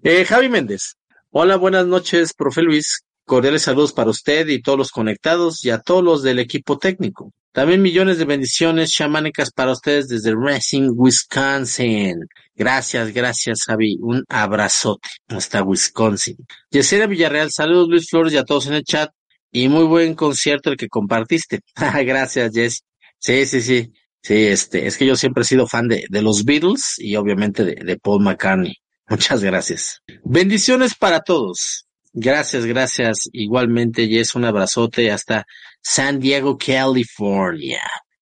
Eh, Javi Méndez. Hola, buenas noches, profe Luis. Cordiales saludos para usted y todos los conectados y a todos los del equipo técnico. También millones de bendiciones chamánicas para ustedes desde Racing, Wisconsin. Gracias, gracias, Javi. Un abrazote hasta Wisconsin. Yesenia Villarreal, saludos Luis Flores y a todos en el chat. Y muy buen concierto el que compartiste. gracias, Jess. Sí, sí, sí. Sí, este, es que yo siempre he sido fan de, los Beatles y obviamente de Paul McCartney. Muchas gracias. Bendiciones para todos. Gracias, gracias. Igualmente, Jess, un abrazote hasta San Diego, California.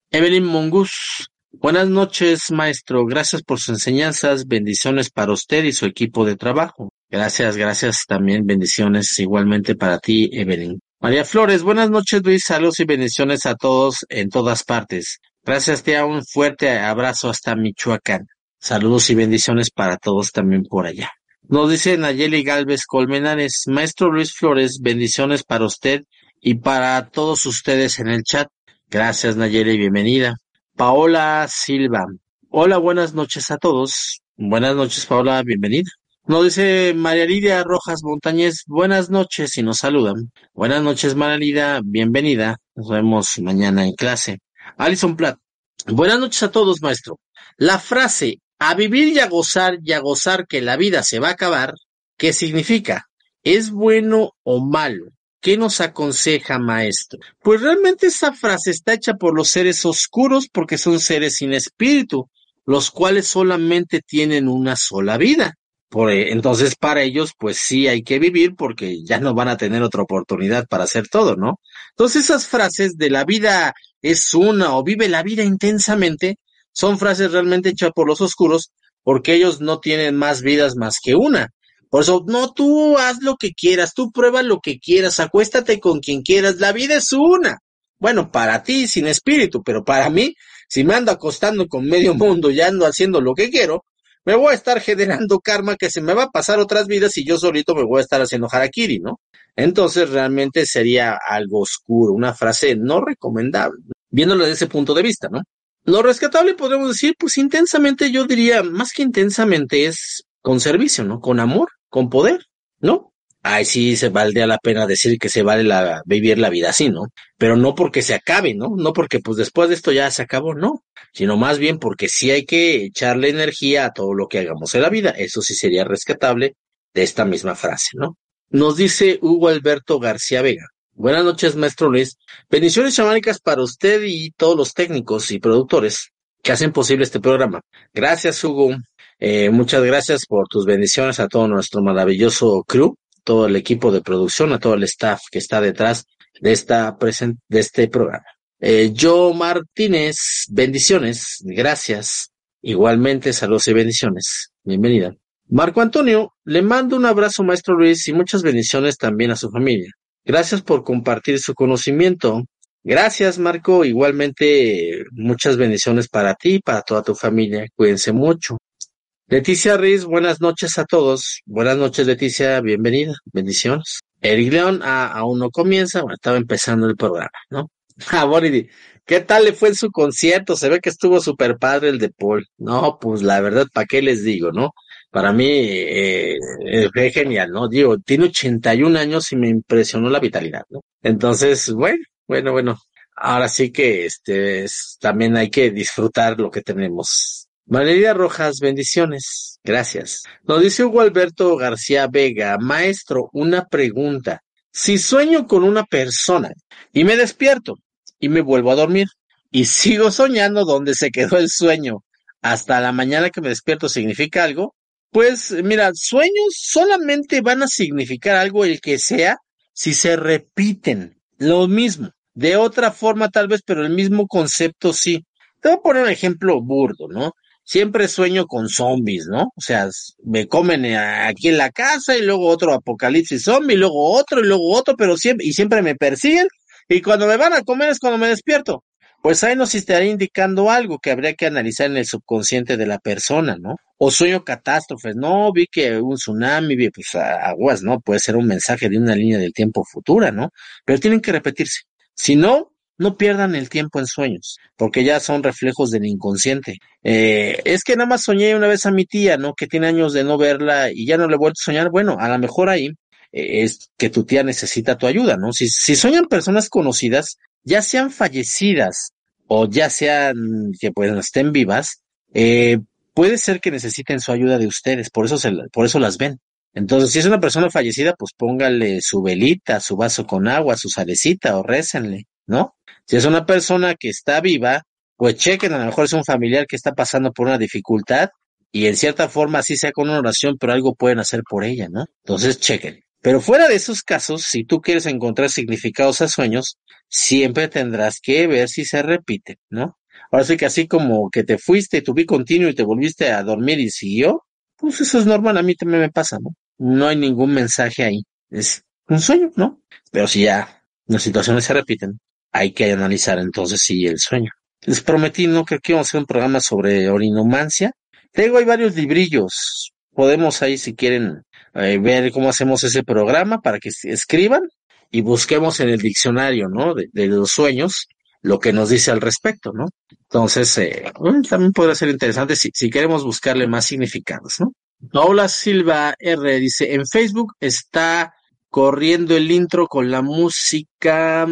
Evelyn Mongus, Buenas noches, maestro. Gracias por sus enseñanzas. Bendiciones para usted y su equipo de trabajo. Gracias, gracias también. Bendiciones igualmente para ti, Evelyn. María Flores, buenas noches, Luis. Saludos y bendiciones a todos en todas partes. Gracias, tía. Un fuerte abrazo hasta Michoacán. Saludos y bendiciones para todos también por allá. Nos dice Nayeli Galvez Colmenares, maestro Luis Flores, bendiciones para usted y para todos ustedes en el chat. Gracias Nayeli, bienvenida. Paola Silva. Hola, buenas noches a todos. Buenas noches, Paola, bienvenida. Nos dice María Lidia Rojas Montañez, buenas noches y nos saludan. Buenas noches, María Lidia, bienvenida. Nos vemos mañana en clase. Alison Platt, buenas noches a todos, maestro. La frase a vivir y a gozar y a gozar que la vida se va a acabar, ¿qué significa? ¿Es bueno o malo? ¿Qué nos aconseja, maestro? Pues realmente esa frase está hecha por los seres oscuros porque son seres sin espíritu, los cuales solamente tienen una sola vida. Por, e, entonces, para ellos, pues sí hay que vivir porque ya no van a tener otra oportunidad para hacer todo, ¿no? Entonces, esas frases de la vida es una o vive la vida intensamente, son frases realmente hechas por los oscuros porque ellos no tienen más vidas más que una. Por eso, no, tú haz lo que quieras, tú prueba lo que quieras, acuéstate con quien quieras, la vida es una. Bueno, para ti sin espíritu, pero para mí, si me ando acostando con medio mundo y ando haciendo lo que quiero, me voy a estar generando karma que se me va a pasar otras vidas y yo solito me voy a estar haciendo harakiri, ¿no? Entonces realmente sería algo oscuro, una frase no recomendable, viéndolo desde ese punto de vista, ¿no? Lo rescatable podemos decir, pues intensamente, yo diría, más que intensamente es con servicio, ¿no? Con amor, con poder, ¿no? Ay, sí, se valdría la pena decir que se vale la, vivir la vida así, ¿no? Pero no porque se acabe, ¿no? No porque pues después de esto ya se acabó, no. Sino más bien porque sí hay que echarle energía a todo lo que hagamos en la vida. Eso sí sería rescatable de esta misma frase, ¿no? Nos dice Hugo Alberto García Vega. Buenas noches, maestro Luis. Bendiciones chamánicas para usted y todos los técnicos y productores que hacen posible este programa. Gracias, Hugo. Eh, muchas gracias por tus bendiciones a todo nuestro maravilloso crew, todo el equipo de producción, a todo el staff que está detrás de esta de este programa. Eh, Joe Martínez, bendiciones, gracias. Igualmente, saludos y bendiciones. Bienvenida. Marco Antonio, le mando un abrazo, maestro Luis, y muchas bendiciones también a su familia. Gracias por compartir su conocimiento. Gracias, Marco. Igualmente, muchas bendiciones para ti y para toda tu familia. Cuídense mucho. Leticia Riz, buenas noches a todos. Buenas noches, Leticia. Bienvenida. Bendiciones. Eric León, ah, aún no comienza. Bueno, estaba empezando el programa, ¿no? Ah, Bonnie, ¿qué tal le fue en su concierto? Se ve que estuvo súper padre el de Paul. No, pues la verdad, ¿para qué les digo, no? Para mí eh, fue genial, ¿no? Digo, tiene 81 años y me impresionó la vitalidad, ¿no? Entonces, bueno, bueno, bueno, ahora sí que este también hay que disfrutar lo que tenemos. Valeria Rojas, bendiciones. Gracias. Nos dice Hugo Alberto García Vega, maestro, una pregunta. Si sueño con una persona y me despierto y me vuelvo a dormir y sigo soñando donde se quedó el sueño hasta la mañana que me despierto, ¿significa algo? Pues mira, sueños solamente van a significar algo el que sea si se repiten. Lo mismo. De otra forma tal vez, pero el mismo concepto sí. Te voy a poner un ejemplo burdo, ¿no? Siempre sueño con zombies, ¿no? O sea, me comen eh, aquí en la casa y luego otro apocalipsis zombie, y luego otro y luego otro, pero siempre, y siempre me persiguen y cuando me van a comer es cuando me despierto. Pues ahí nos estaría indicando algo que habría que analizar en el subconsciente de la persona, ¿no? O sueño catástrofes, no, vi que un tsunami, vi, pues aguas, ¿no? Puede ser un mensaje de una línea del tiempo futura, ¿no? Pero tienen que repetirse. Si no, no pierdan el tiempo en sueños, porque ya son reflejos del inconsciente. Eh, es que nada más soñé una vez a mi tía, ¿no? Que tiene años de no verla y ya no le he vuelto a soñar. Bueno, a lo mejor ahí eh, es que tu tía necesita tu ayuda, ¿no? Si, si sueñan personas conocidas, ya sean fallecidas o ya sean que pues estén vivas, eh, puede ser que necesiten su ayuda de ustedes, por eso, se, por eso las ven. Entonces, si es una persona fallecida, pues póngale su velita, su vaso con agua, su salecita o récenle, ¿no? Si es una persona que está viva, pues chequen, a lo mejor es un familiar que está pasando por una dificultad y en cierta forma así sea con una oración, pero algo pueden hacer por ella, ¿no? Entonces, chequen. Pero fuera de esos casos, si tú quieres encontrar significados a sueños, siempre tendrás que ver si se repiten, ¿no? Ahora sí que así como que te fuiste, tu vi continuo y te volviste a dormir y siguió, pues eso es normal, a mí también me pasa, ¿no? No hay ningún mensaje ahí. Es un sueño, ¿no? Pero si ya las situaciones se repiten, hay que analizar entonces si el sueño. Les prometí, no creo que íbamos a hacer un programa sobre orinomancia. Tengo ahí varios librillos. Podemos ahí, si quieren, eh, ver cómo hacemos ese programa para que escriban y busquemos en el diccionario, ¿no? De, los sueños, lo que nos dice al respecto, ¿no? Entonces, eh, también podría ser interesante si, si queremos buscarle más significados, ¿no? Paula Silva R dice, en Facebook está corriendo el intro con la música,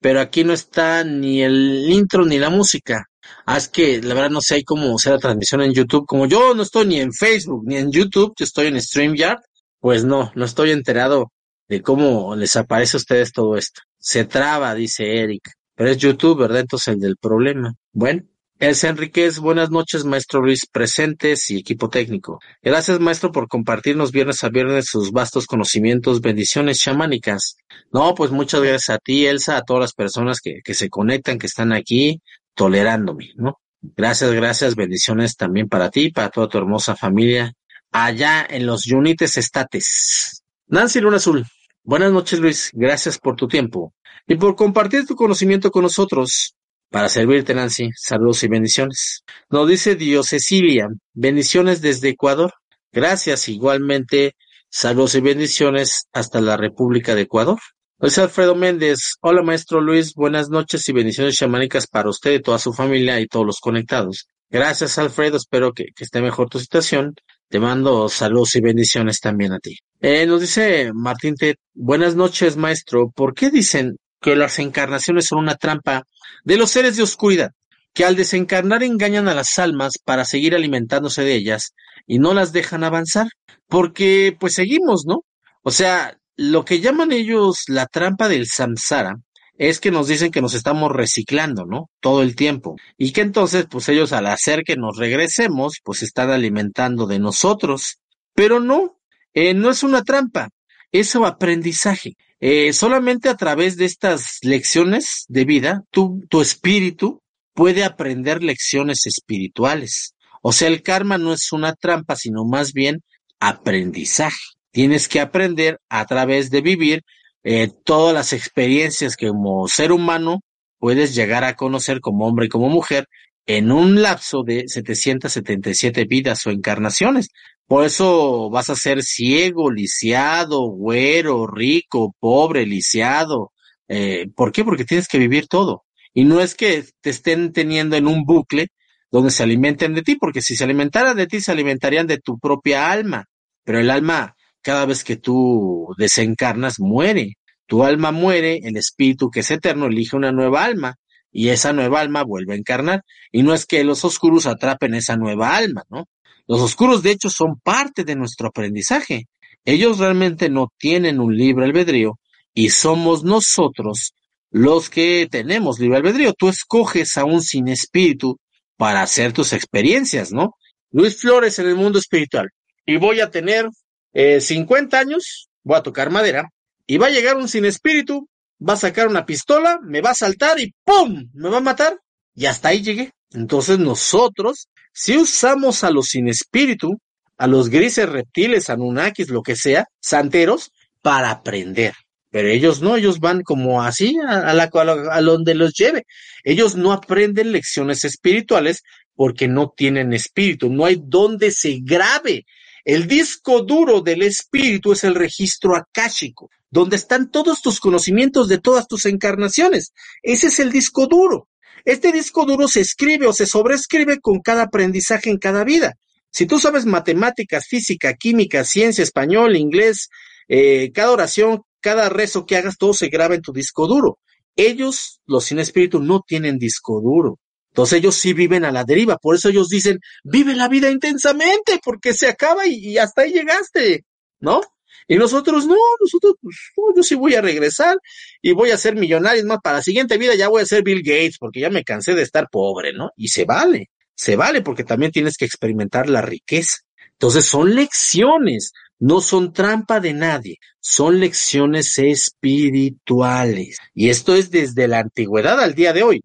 pero aquí no está ni el intro ni la música. Ah, es que la verdad no sé cómo sea la transmisión en YouTube. Como yo no estoy ni en Facebook ni en YouTube, yo estoy en StreamYard, pues no, no estoy enterado de cómo les aparece a ustedes todo esto. Se traba, dice Eric. Pero es YouTube, ¿verdad? Entonces el del problema. Bueno, es Enriquez, buenas noches, maestro Luis, presentes y equipo técnico. Gracias, maestro, por compartirnos viernes a viernes sus vastos conocimientos, bendiciones chamánicas. No, pues muchas gracias a ti, Elsa, a todas las personas que, que se conectan, que están aquí, tolerándome, ¿no? Gracias, gracias, bendiciones también para ti, para toda tu hermosa familia, allá en los Unites Estates. Nancy Luna Azul, buenas noches, Luis, gracias por tu tiempo y por compartir tu conocimiento con nosotros. Para servirte, Nancy. Saludos y bendiciones. Nos dice Dios Cecilia. Bendiciones desde Ecuador. Gracias igualmente. Saludos y bendiciones hasta la República de Ecuador. Luis Alfredo Méndez. Hola, maestro Luis. Buenas noches y bendiciones chamánicas para usted y toda su familia y todos los conectados. Gracias, Alfredo. Espero que, esté mejor tu situación. Te mando saludos y bendiciones también a ti. Eh, nos dice Martín Ted. Buenas noches, maestro. ¿Por qué dicen que las encarnaciones son una trampa de los seres de oscuridad, que al desencarnar engañan a las almas para seguir alimentándose de ellas y no las dejan avanzar, porque pues seguimos, ¿no? O sea, lo que llaman ellos la trampa del samsara es que nos dicen que nos estamos reciclando, ¿no? Todo el tiempo. Y que entonces, pues ellos al hacer que nos regresemos, pues están alimentando de nosotros. Pero no, eh, no es una trampa, es aprendizaje. Eh, solamente a través de estas lecciones de vida, tu espíritu puede aprender lecciones espirituales. O sea, el karma no es una trampa, sino más bien aprendizaje. Tienes que aprender a través de vivir eh, todas las experiencias que como ser humano puedes llegar a conocer como hombre y como mujer en un lapso de 777 vidas o encarnaciones. Por eso vas a ser ciego, lisiado, güero, rico, pobre, lisiado. Eh, ¿Por qué? Porque tienes que vivir todo. Y no es que te estén teniendo en un bucle donde se alimenten de ti, porque si se alimentaran de ti, se alimentarían de tu propia alma. Pero el alma, cada vez que tú desencarnas, muere. Tu alma muere, el espíritu que es eterno elige una nueva alma y esa nueva alma vuelve a encarnar. Y no es que los oscuros atrapen esa nueva alma, ¿no? Los oscuros, de hecho, son parte de nuestro aprendizaje. Ellos realmente no tienen un libre albedrío y somos nosotros los que tenemos libre albedrío. Tú escoges a un sin espíritu para hacer tus experiencias, ¿no? Luis Flores en el mundo espiritual. Y voy a tener eh, 50 años, voy a tocar madera, y va a llegar un sin espíritu, va a sacar una pistola, me va a saltar y ¡pum! me va a matar. Y hasta ahí llegué. Entonces nosotros si usamos a los sin espíritu, a los grises reptiles, anunnakis, lo que sea, santeros, para aprender. Pero ellos no, ellos van como así a, la, a donde los lleve. Ellos no aprenden lecciones espirituales porque no tienen espíritu, no hay donde se grabe. El disco duro del espíritu es el registro akáshico, donde están todos tus conocimientos de todas tus encarnaciones. Ese es el disco duro. Este disco duro se escribe o se sobrescribe con cada aprendizaje en cada vida. Si tú sabes matemáticas, física, química, ciencia, español, inglés, eh, cada oración, cada rezo que hagas, todo se graba en tu disco duro. Ellos, los sin espíritu, no tienen disco duro. Entonces ellos sí viven a la deriva. Por eso ellos dicen, vive la vida intensamente, porque se acaba y, hasta ahí llegaste, ¿no? Y nosotros no, nosotros, pues, yo sí voy a regresar y voy a ser millonario. más, para la siguiente vida ya voy a ser Bill Gates porque ya me cansé de estar pobre, ¿no? Y se vale, se vale porque también tienes que experimentar la riqueza. Entonces son lecciones, no son trampa de nadie, son lecciones espirituales. Y esto es desde la antigüedad al día de hoy.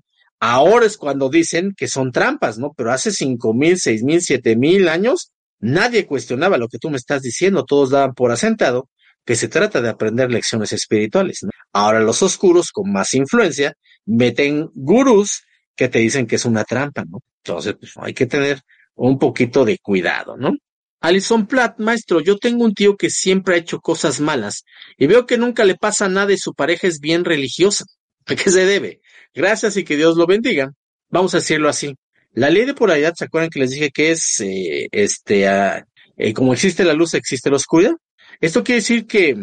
Ahora es cuando dicen que son trampas, ¿no? Pero hace cinco mil, seis mil, siete mil años, nadie cuestionaba lo que tú me estás diciendo, todos daban por asentado que se trata de aprender lecciones espirituales. Ahora los oscuros, con más influencia, meten gurús que te dicen que es una trampa, ¿no? Entonces, pues hay que tener un poquito de cuidado, ¿no? Alison Platt, maestro, yo tengo un tío que siempre ha hecho cosas malas y veo que nunca le pasa nada y su pareja es bien religiosa. ¿A qué se debe? Gracias y que Dios lo bendiga. Vamos a decirlo así. La ley de polaridad, ¿se acuerdan que les dije que es, eh, este, eh, como existe la luz, existe la oscuridad? Esto quiere decir que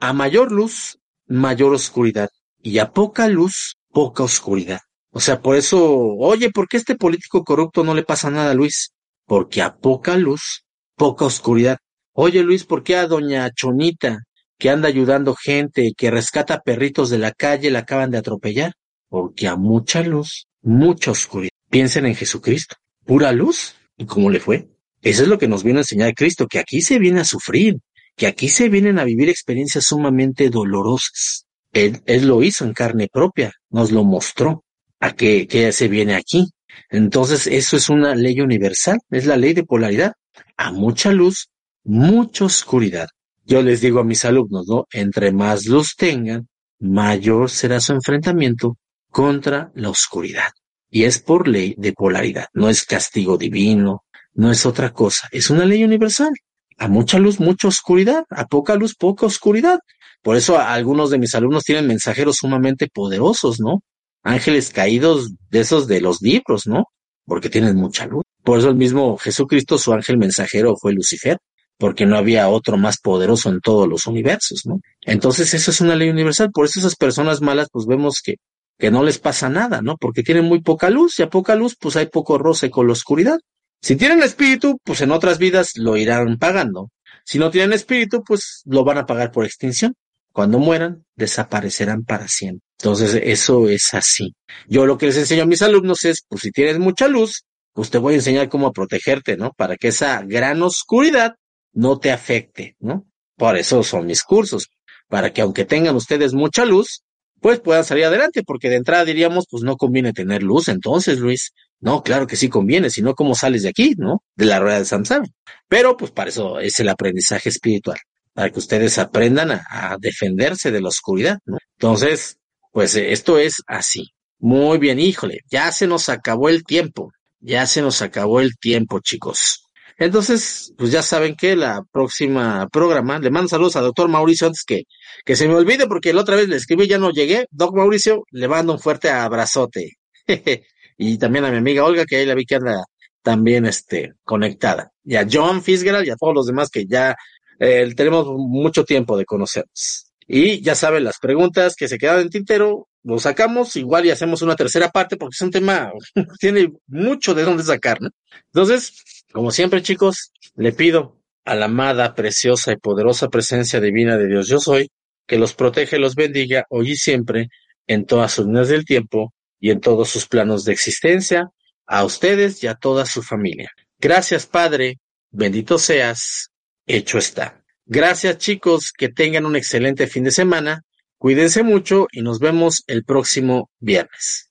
a mayor luz, mayor oscuridad. Y a poca luz, poca oscuridad. O sea, por eso, oye, ¿por qué este político corrupto no le pasa nada a Luis? Porque a poca luz, poca oscuridad. Oye, Luis, ¿por qué a doña Chonita, que anda ayudando gente, que rescata perritos de la calle, la acaban de atropellar? Porque a mucha luz, mucha oscuridad. Piensen en Jesucristo. Pura luz. ¿Y cómo le fue? Eso es lo que nos viene a enseñar Cristo, que aquí se viene a sufrir, que aquí se vienen a vivir experiencias sumamente dolorosas. Él, lo hizo en carne propia, nos lo mostró, a que se viene aquí. Entonces, eso es una ley universal, es la ley de polaridad. A mucha luz, mucha oscuridad. Yo les digo a mis alumnos, ¿no? Entre más luz tengan, mayor será su enfrentamiento contra la oscuridad. Y es por ley de polaridad, no es castigo divino, no es otra cosa, es una ley universal. A mucha luz, mucha oscuridad, a poca luz, poca oscuridad. Por eso algunos de mis alumnos tienen mensajeros sumamente poderosos, ¿no? Ángeles caídos de esos de los libros, ¿no? Porque tienen mucha luz. Por eso el mismo Jesucristo, su ángel mensajero fue Lucifer, porque no había otro más poderoso en todos los universos, ¿no? Entonces eso es una ley universal. Por eso esas personas malas, pues vemos que, que no les pasa nada, ¿no? Porque tienen muy poca luz y a poca luz, pues hay poco roce con la oscuridad. Si tienen espíritu, pues en otras vidas lo irán pagando. Si no tienen espíritu, pues lo van a pagar por extinción. Cuando mueran, desaparecerán para siempre. Entonces, eso es así. Yo lo que les enseño a mis alumnos es, pues si tienes mucha luz, pues te voy a enseñar cómo protegerte, ¿no? Para que esa gran oscuridad no te afecte, ¿no? Por eso son mis cursos, para que aunque tengan ustedes mucha luz, pues puedan salir adelante, porque de entrada diríamos, pues no conviene tener luz, entonces, Luis, no, claro que sí conviene, si no, ¿cómo sales de aquí, no? De la rueda de Samsara. Pero, pues para eso es el aprendizaje espiritual, para que ustedes aprendan a, defenderse de la oscuridad, ¿no? Entonces, pues eh, esto es así. Muy bien, híjole, ya se nos acabó el tiempo, ya se nos acabó el tiempo, chicos. Entonces, pues ya saben que la próxima programa, le mando saludos a doctor Mauricio antes que, que se me olvide porque la otra vez le escribí ya no llegué. Doc Mauricio, le mando un fuerte abrazote. y también a mi amiga Olga, que ahí la vi que anda también este, conectada. Y a John Fitzgerald y a todos los demás que ya eh, tenemos mucho tiempo de conocernos. Y ya saben, las preguntas que se quedan en tintero, lo sacamos igual y hacemos una tercera parte porque es un tema, tiene mucho de dónde sacar, ¿no? Entonces, como siempre, chicos, le pido a la amada, preciosa y poderosa presencia divina de Dios yo soy, que los protege los bendiga hoy y siempre, en todas sus líneas del tiempo, y en todos sus planos de existencia, a ustedes y a toda su familia. Gracias, Padre, bendito seas, hecho está. Gracias, chicos, que tengan un excelente fin de semana, cuídense mucho y nos vemos el próximo viernes.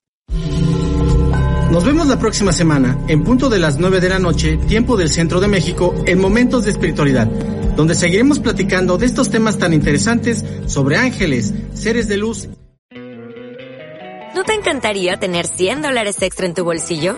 Nos vemos la próxima semana, en punto de las 9 de la noche, tiempo del centro de México, en Momentos de Espiritualidad, donde seguiremos platicando de estos temas tan interesantes sobre ángeles, seres de luz ¿No te encantaría tener 100 dólares extra en tu bolsillo?